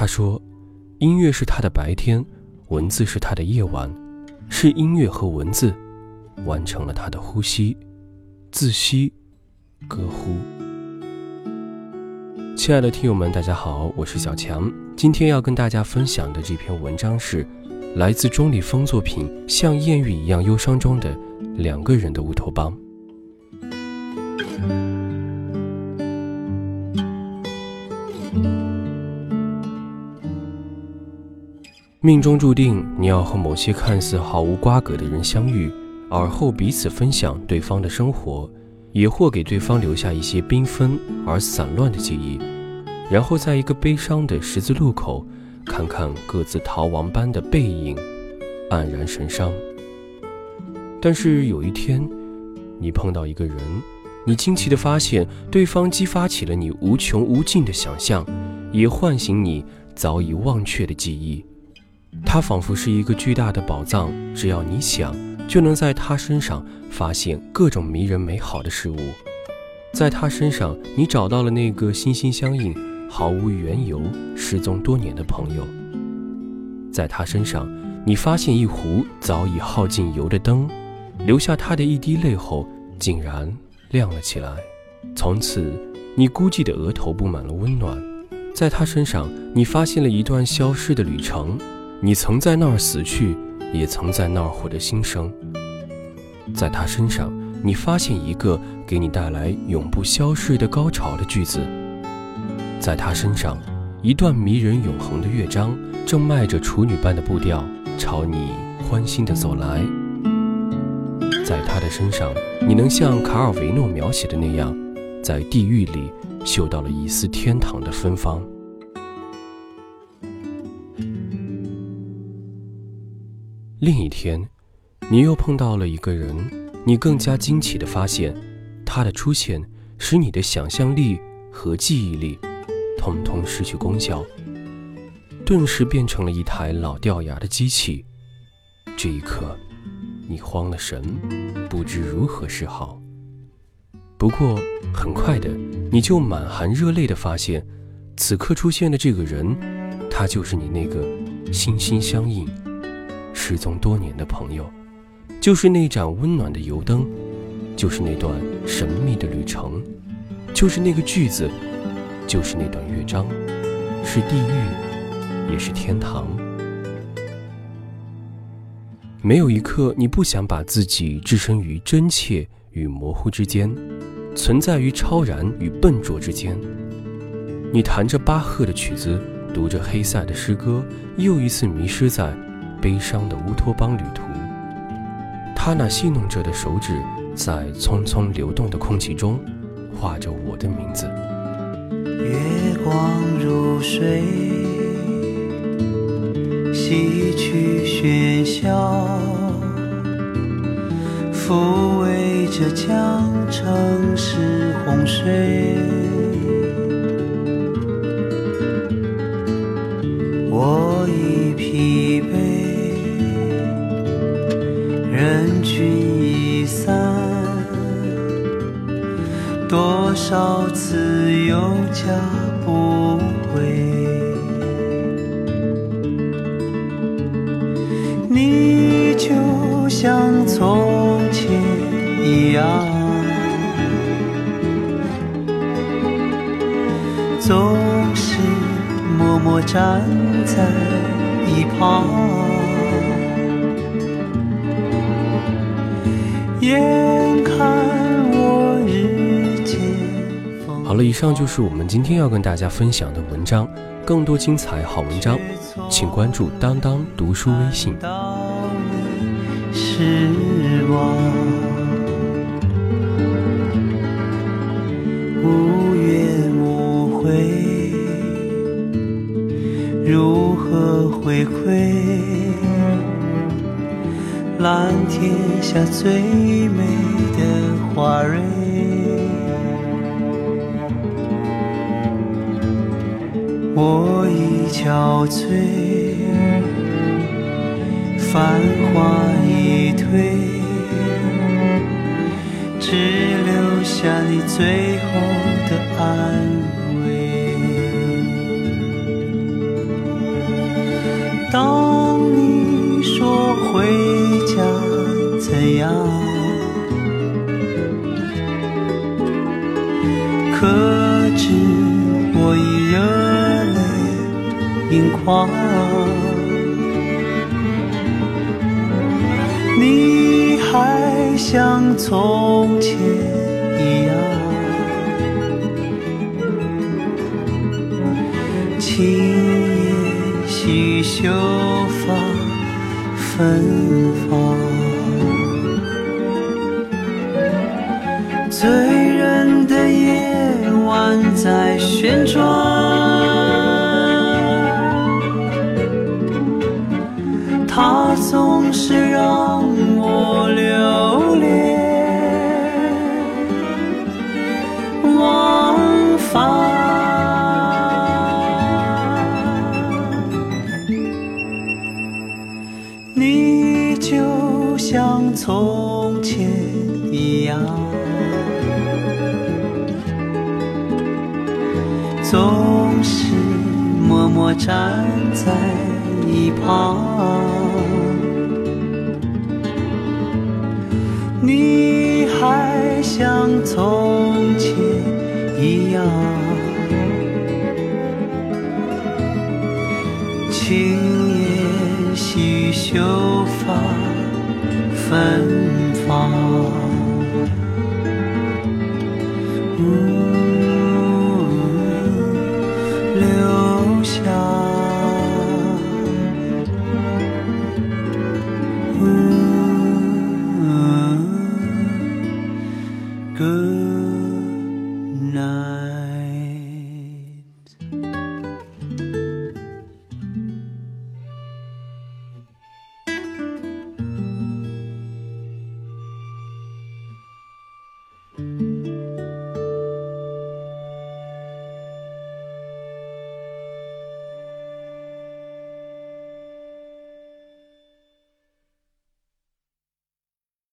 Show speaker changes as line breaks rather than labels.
他说：“音乐是他的白天，文字是他的夜晚，是音乐和文字完成了他的呼吸，自吸，歌呼。”亲爱的听友们，大家好，我是小强。今天要跟大家分享的这篇文章是来自钟立风作品《像艳遇一样忧伤》中的两个人的乌托邦。命中注定，你要和某些看似毫无瓜葛的人相遇，而后彼此分享对方的生活。也或给对方留下一些缤纷而散乱的记忆，然后在一个悲伤的十字路口，看看各自逃亡般的背影，黯然神伤。但是有一天，你碰到一个人，你惊奇地发现，对方激发起了你无穷无尽的想象，也唤醒你早已忘却的记忆。他仿佛是一个巨大的宝藏，只要你想。就能在他身上发现各种迷人美好的事物，在他身上，你找到了那个心心相印、毫无缘由、失踪多年的朋友；在他身上，你发现一壶早已耗尽油的灯，留下他的一滴泪后，竟然亮了起来。从此，你孤寂的额头布满了温暖。在他身上，你发现了一段消失的旅程，你曾在那儿死去。也曾在那儿获得新生，在他身上，你发现一个给你带来永不消逝的高潮的句子；在他身上，一段迷人永恒的乐章正迈着处女般的步调朝你欢欣地走来；在他的身上，你能像卡尔维诺描写的那样，在地狱里嗅到了一丝天堂的芬芳。另一天，你又碰到了一个人，你更加惊奇地发现，他的出现使你的想象力和记忆力，通通失去功效，顿时变成了一台老掉牙的机器。这一刻，你慌了神，不知如何是好。不过很快的，你就满含热泪地发现，此刻出现的这个人，他就是你那个心心相印。失踪多年的朋友，就是那盏温暖的油灯，就是那段神秘的旅程，就是那个句子，就是那段乐章，是地狱，也是天堂。没有一刻你不想把自己置身于真切与模糊之间，存在于超然与笨拙之间。你弹着巴赫的曲子，读着黑塞的诗歌，又一次迷失在。悲伤的乌托邦旅途，他那戏弄着的手指，在匆匆流动的空气中，画着我的名字。
月光如水，洗去喧嚣，抚慰着江城市洪水。人群已散，多少次又加不回。你就像从前一样，总是默默站在一旁。
好了，以上就是我们今天要跟大家分享的文章。更多精彩好文章，请关注当当读书微信。
无蓝天下最美的花蕊，我已憔悴，繁华已退，只留下你最后的安慰。样可知我已热泪盈眶，你还像从前一样，青颜细秀，发芬芳。在旋总是默默站在一旁，你还像从前一样，轻烟细秀发芬芳。